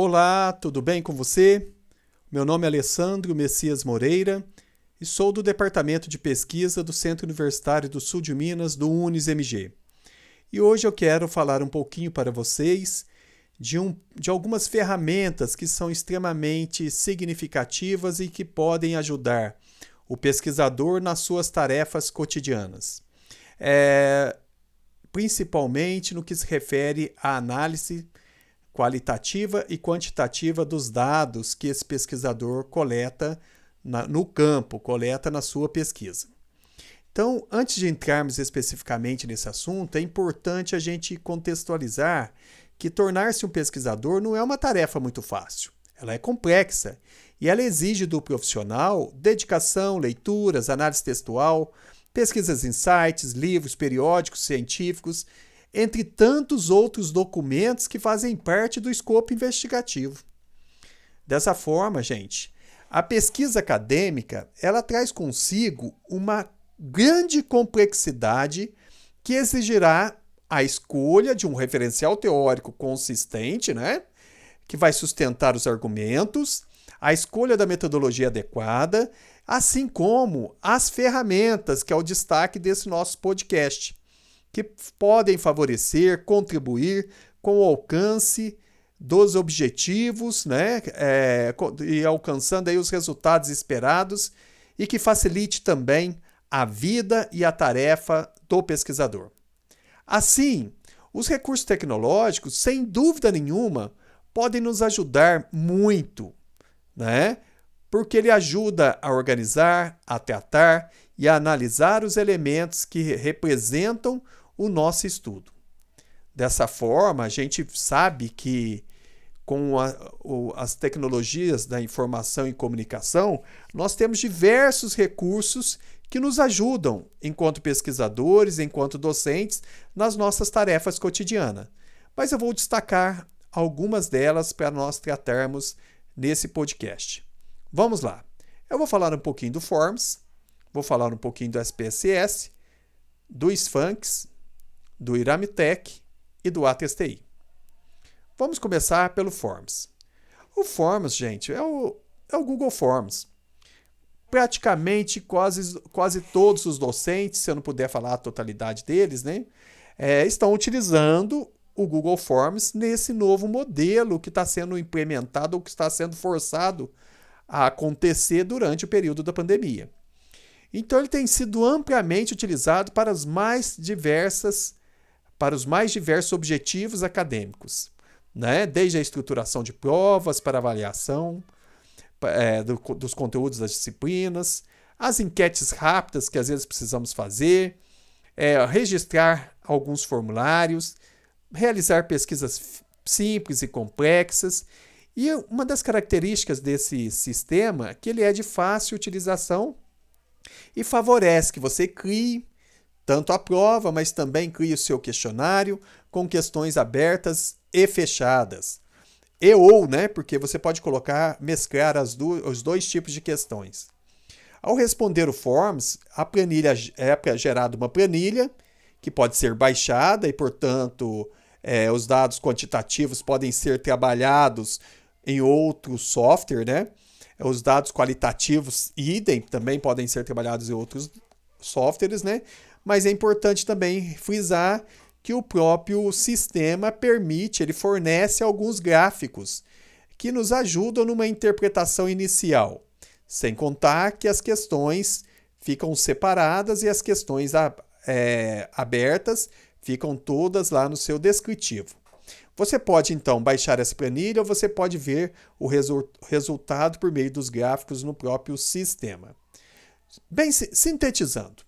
Olá, tudo bem com você? Meu nome é Alessandro Messias Moreira e sou do Departamento de Pesquisa do Centro Universitário do Sul de Minas, do UNES-MG. E hoje eu quero falar um pouquinho para vocês de, um, de algumas ferramentas que são extremamente significativas e que podem ajudar o pesquisador nas suas tarefas cotidianas. É, principalmente no que se refere à análise qualitativa e quantitativa dos dados que esse pesquisador coleta na, no campo, coleta na sua pesquisa. Então, antes de entrarmos especificamente nesse assunto, é importante a gente contextualizar que tornar-se um pesquisador não é uma tarefa muito fácil. Ela é complexa e ela exige do profissional dedicação, leituras, análise textual, pesquisas em sites, livros, periódicos científicos entre tantos outros documentos que fazem parte do escopo investigativo. Dessa forma, gente, a pesquisa acadêmica ela traz consigo uma grande complexidade que exigirá a escolha de um referencial teórico consistente, né, que vai sustentar os argumentos, a escolha da metodologia adequada, assim como as ferramentas, que é o destaque desse nosso podcast que podem favorecer, contribuir com o alcance dos objetivos, né, é, e alcançando aí os resultados esperados e que facilite também a vida e a tarefa do pesquisador. Assim, os recursos tecnológicos, sem dúvida nenhuma, podem nos ajudar muito, né? Porque ele ajuda a organizar, a tratar e a analisar os elementos que representam o nosso estudo. Dessa forma, a gente sabe que com a, o, as tecnologias da informação e comunicação, nós temos diversos recursos que nos ajudam, enquanto pesquisadores, enquanto docentes, nas nossas tarefas cotidianas. Mas eu vou destacar algumas delas para nós tratarmos nesse podcast. Vamos lá. Eu vou falar um pouquinho do Forms, vou falar um pouquinho do SPSS, do Sphinx do Iramitec e do ATSTI. Vamos começar pelo Forms. O Forms, gente, é o, é o Google Forms. Praticamente quase, quase todos os docentes, se eu não puder falar a totalidade deles, né, é, estão utilizando o Google Forms nesse novo modelo que está sendo implementado ou que está sendo forçado a acontecer durante o período da pandemia. Então, ele tem sido ampliamente utilizado para as mais diversas para os mais diversos objetivos acadêmicos, né? desde a estruturação de provas para avaliação é, do, dos conteúdos das disciplinas, as enquetes rápidas que às vezes precisamos fazer, é, registrar alguns formulários, realizar pesquisas simples e complexas. E uma das características desse sistema é que ele é de fácil utilização e favorece que você crie tanto a prova, mas também crie o seu questionário com questões abertas e fechadas. E ou, né? Porque você pode colocar, mesclar as do, os dois tipos de questões. Ao responder o Forms, a planilha é gerada uma planilha que pode ser baixada e, portanto, é, os dados quantitativos podem ser trabalhados em outro software, né? Os dados qualitativos, idem, também podem ser trabalhados em outros softwares, né? Mas é importante também frisar que o próprio sistema permite, ele fornece alguns gráficos que nos ajudam numa interpretação inicial, sem contar que as questões ficam separadas e as questões é, abertas ficam todas lá no seu descritivo. Você pode então baixar essa planilha ou você pode ver o resu resultado por meio dos gráficos no próprio sistema. Bem, sintetizando,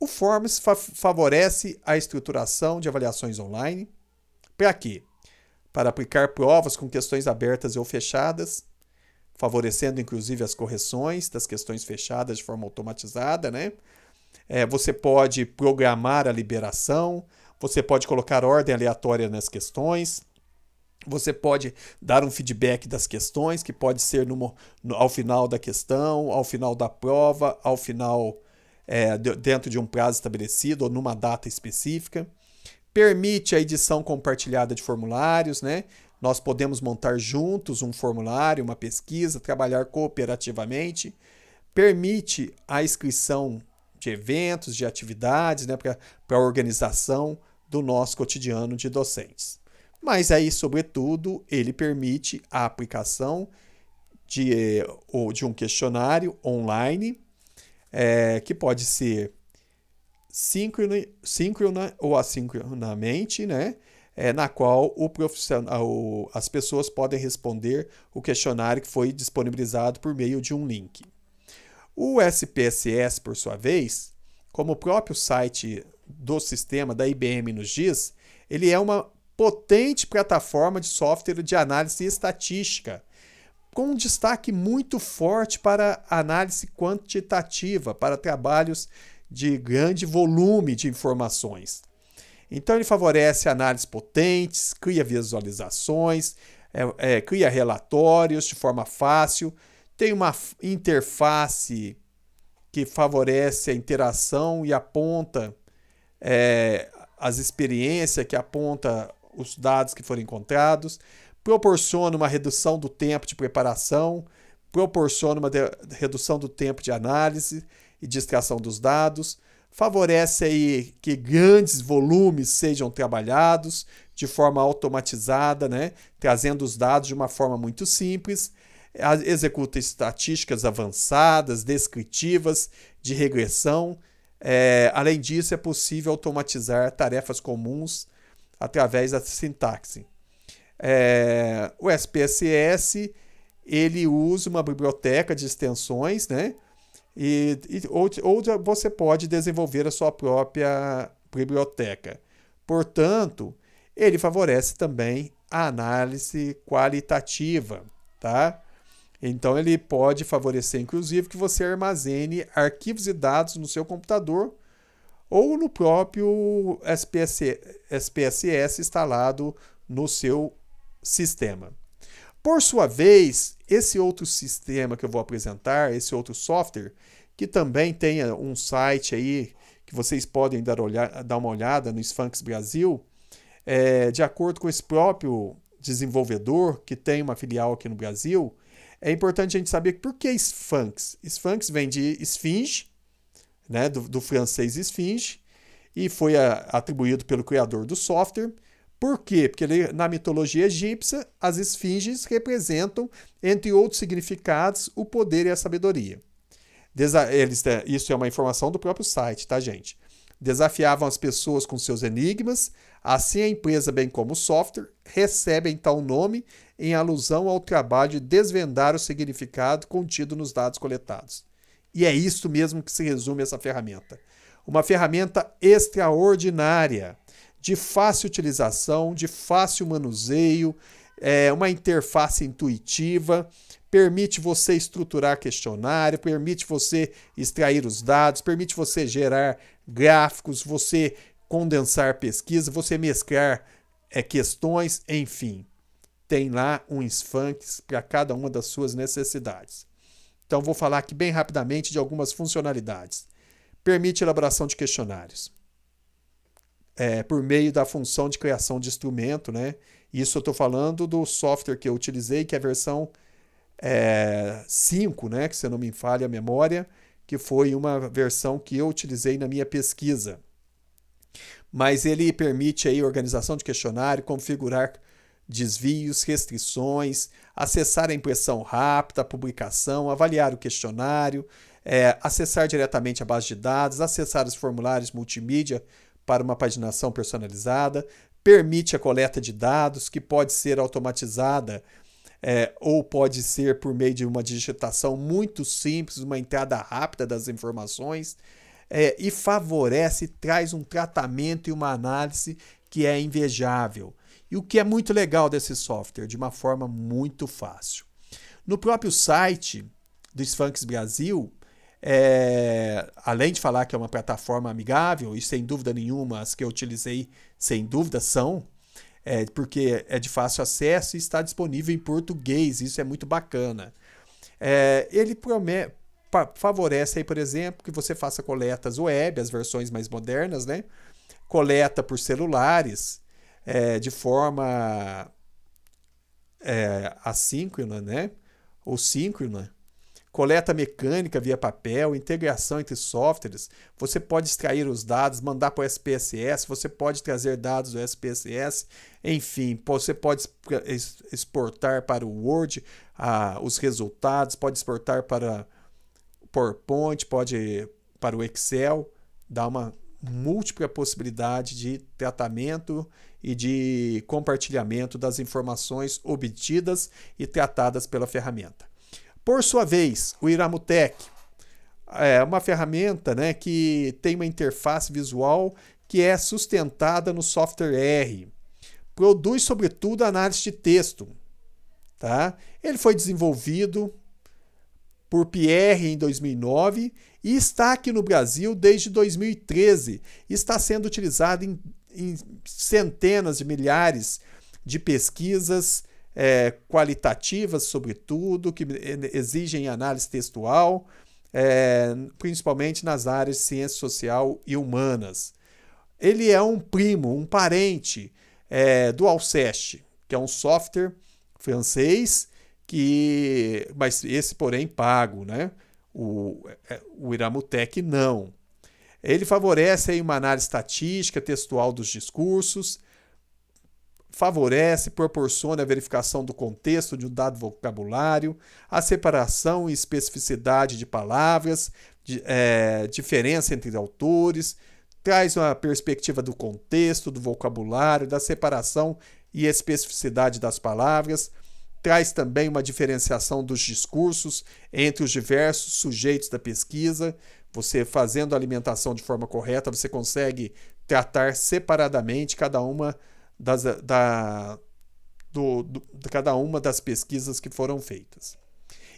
o Forms fa favorece a estruturação de avaliações online. Para quê? Para aplicar provas com questões abertas ou fechadas, favorecendo inclusive as correções das questões fechadas de forma automatizada, né? É, você pode programar a liberação, você pode colocar ordem aleatória nas questões, você pode dar um feedback das questões, que pode ser no, ao final da questão, ao final da prova, ao final é, dentro de um prazo estabelecido ou numa data específica. Permite a edição compartilhada de formulários, né? nós podemos montar juntos um formulário, uma pesquisa, trabalhar cooperativamente. Permite a inscrição de eventos, de atividades, né, para a organização do nosso cotidiano de docentes. Mas aí, sobretudo, ele permite a aplicação de, ou de um questionário online, é, que pode ser síncrona, ou assincronamente, né? É, na qual o profissional, as pessoas podem responder o questionário que foi disponibilizado por meio de um link. O SPSS, por sua vez, como o próprio site do sistema da IBM nos diz, ele é uma potente plataforma de software de análise estatística, com um destaque muito forte para análise quantitativa, para trabalhos de grande volume de informações. Então, ele favorece análises potentes, cria visualizações, é, é, cria relatórios de forma fácil, tem uma interface que favorece a interação e aponta é, as experiências, que aponta os dados que foram encontrados, proporciona uma redução do tempo de preparação, proporciona uma redução do tempo de análise e de extração dos dados, favorece aí que grandes volumes sejam trabalhados de forma automatizada, né, trazendo os dados de uma forma muito simples, executa estatísticas avançadas, descritivas, de regressão. É, além disso, é possível automatizar tarefas comuns através da sintaxe. É, o SPSS ele usa uma biblioteca de extensões, né? E, e, ou, ou você pode desenvolver a sua própria biblioteca. Portanto, ele favorece também a análise qualitativa, tá? Então ele pode favorecer, inclusive, que você armazene arquivos e dados no seu computador ou no próprio SPSS, SPSS instalado no seu sistema. Por sua vez, esse outro sistema que eu vou apresentar, esse outro software, que também tem um site aí que vocês podem dar, olhar, dar uma olhada no Sphinx Brasil, é, de acordo com esse próprio desenvolvedor, que tem uma filial aqui no Brasil, é importante a gente saber por que Sphinx. Sphinx vem de esfinge, né, do, do francês esfinge, e foi a, atribuído pelo criador do software. Por quê? Porque na mitologia egípcia, as esfinges representam, entre outros significados, o poder e a sabedoria. Desa eles, é, isso é uma informação do próprio site, tá, gente? Desafiavam as pessoas com seus enigmas, assim a empresa, bem como o software, recebem tal nome em alusão ao trabalho de desvendar o significado contido nos dados coletados. E é isso mesmo que se resume essa ferramenta. Uma ferramenta extraordinária de fácil utilização, de fácil manuseio, é, uma interface intuitiva, permite você estruturar questionário, permite você extrair os dados, permite você gerar gráficos, você condensar pesquisa, você mesclar é, questões, enfim. Tem lá um Sphinx para cada uma das suas necessidades. Então, vou falar aqui bem rapidamente de algumas funcionalidades. Permite elaboração de questionários é, por meio da função de criação de instrumento, né? Isso eu estou falando do software que eu utilizei, que é a versão é, 5, né? Que se não me falha a memória, que foi uma versão que eu utilizei na minha pesquisa. Mas ele permite aí organização de questionário, configurar desvios, restrições, acessar a impressão rápida, a publicação, avaliar o questionário, é, acessar diretamente a base de dados, acessar os formulários multimídia para uma paginação personalizada, permite a coleta de dados, que pode ser automatizada é, ou pode ser por meio de uma digitação muito simples, uma entrada rápida das informações, é, e favorece, traz um tratamento e uma análise que é invejável. E o que é muito legal desse software, de uma forma muito fácil. No próprio site do Sphinx Brasil, é, além de falar que é uma plataforma amigável, e sem dúvida nenhuma as que eu utilizei, sem dúvida são, é, porque é de fácil acesso e está disponível em português, isso é muito bacana. É, ele promete, favorece, aí, por exemplo, que você faça coletas web, as versões mais modernas, né? coleta por celulares, é, de forma é, assíncrona, né? Ou síncrona, coleta mecânica via papel, integração entre softwares. Você pode extrair os dados, mandar para o SPSS, você pode trazer dados do SPSS, enfim, você pode exportar para o Word ah, os resultados, pode exportar para PowerPoint, pode para o Excel, dá uma múltipla possibilidade de tratamento e de compartilhamento das informações obtidas e tratadas pela ferramenta. Por sua vez, o Iramutec é uma ferramenta né, que tem uma interface visual que é sustentada no software R. Produz, sobretudo, análise de texto. Tá? Ele foi desenvolvido por Pierre em 2009 e está aqui no Brasil desde 2013. Está sendo utilizado em, em centenas de milhares de pesquisas é, qualitativas, sobretudo, que exigem análise textual, é, principalmente nas áreas de ciência social e humanas. Ele é um primo, um parente é, do Alceste, que é um software francês, que, mas esse, porém, pago, né? O, é, o Iramutec não. Ele favorece aí uma análise estatística textual dos discursos, favorece, proporciona a verificação do contexto de um dado vocabulário, a separação e especificidade de palavras, de, é, diferença entre autores, traz uma perspectiva do contexto, do vocabulário, da separação e especificidade das palavras, traz também uma diferenciação dos discursos entre os diversos sujeitos da pesquisa. Você fazendo a alimentação de forma correta, você consegue tratar separadamente cada uma das, da, do, do, de cada uma das pesquisas que foram feitas.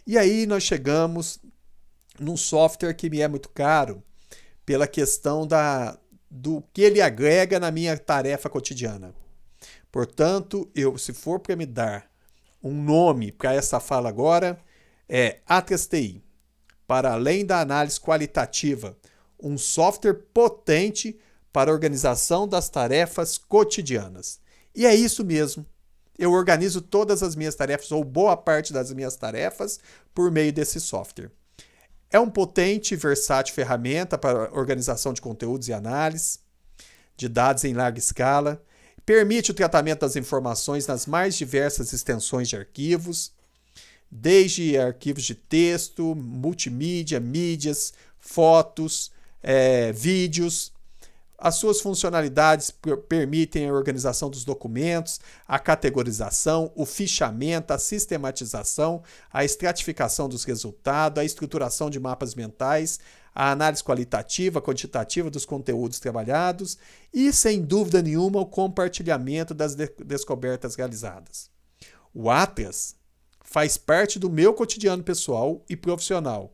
E aí nós chegamos num software que me é muito caro pela questão da, do que ele agrega na minha tarefa cotidiana. Portanto, eu, se for para me dar um nome para essa fala agora, é Atlas TI. Para além da análise qualitativa, um software potente para a organização das tarefas cotidianas. E é isso mesmo. Eu organizo todas as minhas tarefas, ou boa parte das minhas tarefas, por meio desse software. É um potente e versátil ferramenta para organização de conteúdos e análise de dados em larga escala. Permite o tratamento das informações nas mais diversas extensões de arquivos, desde arquivos de texto, multimídia, mídias, fotos, é, vídeos, as suas funcionalidades permitem a organização dos documentos, a categorização, o fichamento, a sistematização, a estratificação dos resultados, a estruturação de mapas mentais, a análise qualitativa, quantitativa dos conteúdos trabalhados e, sem dúvida nenhuma, o compartilhamento das de descobertas realizadas. O Atlas faz parte do meu cotidiano pessoal e profissional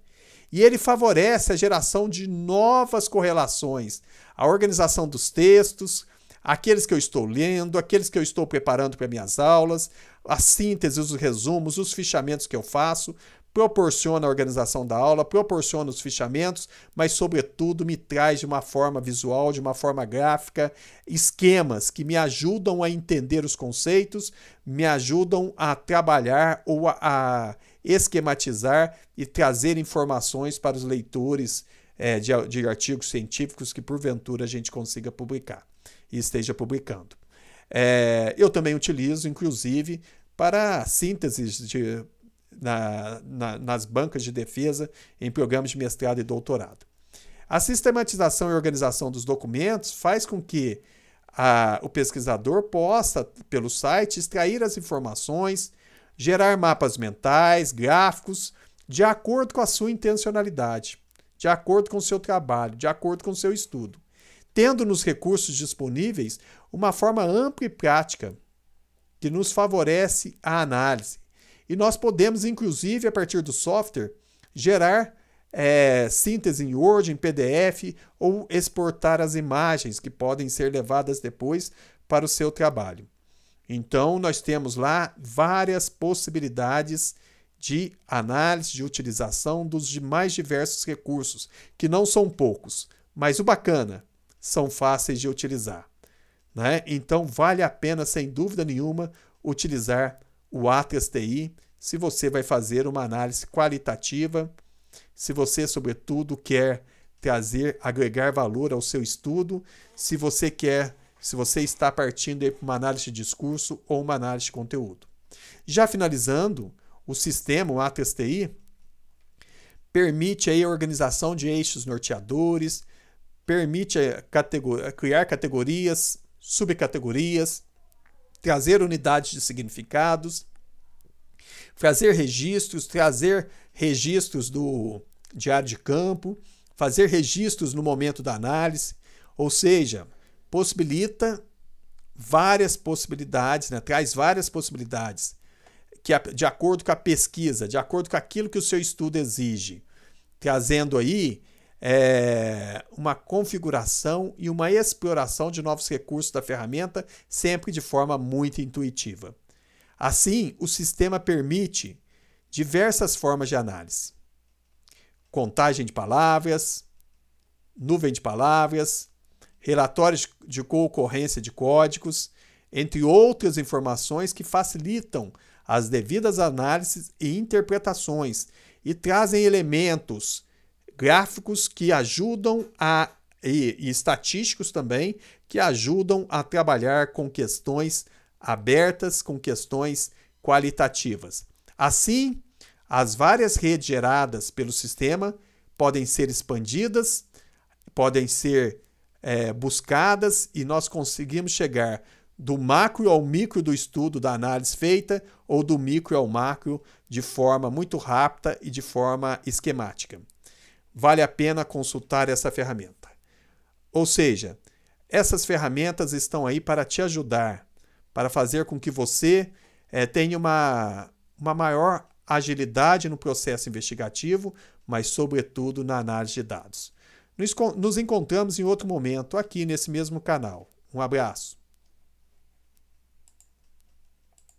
e ele favorece a geração de novas correlações, a organização dos textos, aqueles que eu estou lendo, aqueles que eu estou preparando para minhas aulas, a síntese, os resumos, os fichamentos que eu faço, proporciona a organização da aula, proporciona os fichamentos, mas, sobretudo, me traz de uma forma visual, de uma forma gráfica, esquemas que me ajudam a entender os conceitos, me ajudam a trabalhar ou a, a esquematizar e trazer informações para os leitores é, de, de artigos científicos que, porventura, a gente consiga publicar e esteja publicando. É, eu também utilizo, inclusive, para sínteses de, na, na, nas bancas de defesa em programas de mestrado e doutorado. A sistematização e organização dos documentos faz com que a, o pesquisador possa, pelo site, extrair as informações, gerar mapas mentais, gráficos, de acordo com a sua intencionalidade, de acordo com o seu trabalho, de acordo com o seu estudo, tendo nos recursos disponíveis uma forma ampla e prática que nos favorece a análise. E nós podemos, inclusive, a partir do software, gerar é, síntese em Word, em PDF ou exportar as imagens que podem ser levadas depois para o seu trabalho. Então, nós temos lá várias possibilidades de análise, de utilização dos mais diversos recursos, que não são poucos, mas o bacana, são fáceis de utilizar. Né? Então, vale a pena, sem dúvida nenhuma, utilizar o Atlas TI se você vai fazer uma análise qualitativa, se você, sobretudo, quer trazer, agregar valor ao seu estudo, se você quer, se você está partindo para uma análise de discurso ou uma análise de conteúdo. Já finalizando, o sistema, o Atlas TI, permite aí a organização de eixos norteadores, permite criar categorias, subcategorias, trazer unidades de significados, fazer registros, trazer registros do diário de campo, fazer registros no momento da análise, ou seja, possibilita várias possibilidades, né? traz várias possibilidades que de acordo com a pesquisa, de acordo com aquilo que o seu estudo exige, trazendo aí é, uma configuração e uma exploração de novos recursos da ferramenta, sempre de forma muito intuitiva. Assim, o sistema permite diversas formas de análise: contagem de palavras, nuvem de palavras, relatórios de concorrência de códigos, entre outras informações que facilitam as devidas análises e interpretações e trazem elementos gráficos que ajudam a e, e estatísticos também que ajudam a trabalhar com questões abertas, com questões qualitativas. Assim, as várias redes geradas pelo sistema podem ser expandidas, podem ser é, buscadas e nós conseguimos chegar do macro ao micro do estudo da análise feita ou do micro ao macro de forma muito rápida e de forma esquemática. Vale a pena consultar essa ferramenta. Ou seja, essas ferramentas estão aí para te ajudar, para fazer com que você é, tenha uma, uma maior agilidade no processo investigativo, mas, sobretudo, na análise de dados. Nos, encontramos em outro momento aqui nesse mesmo canal. Um abraço.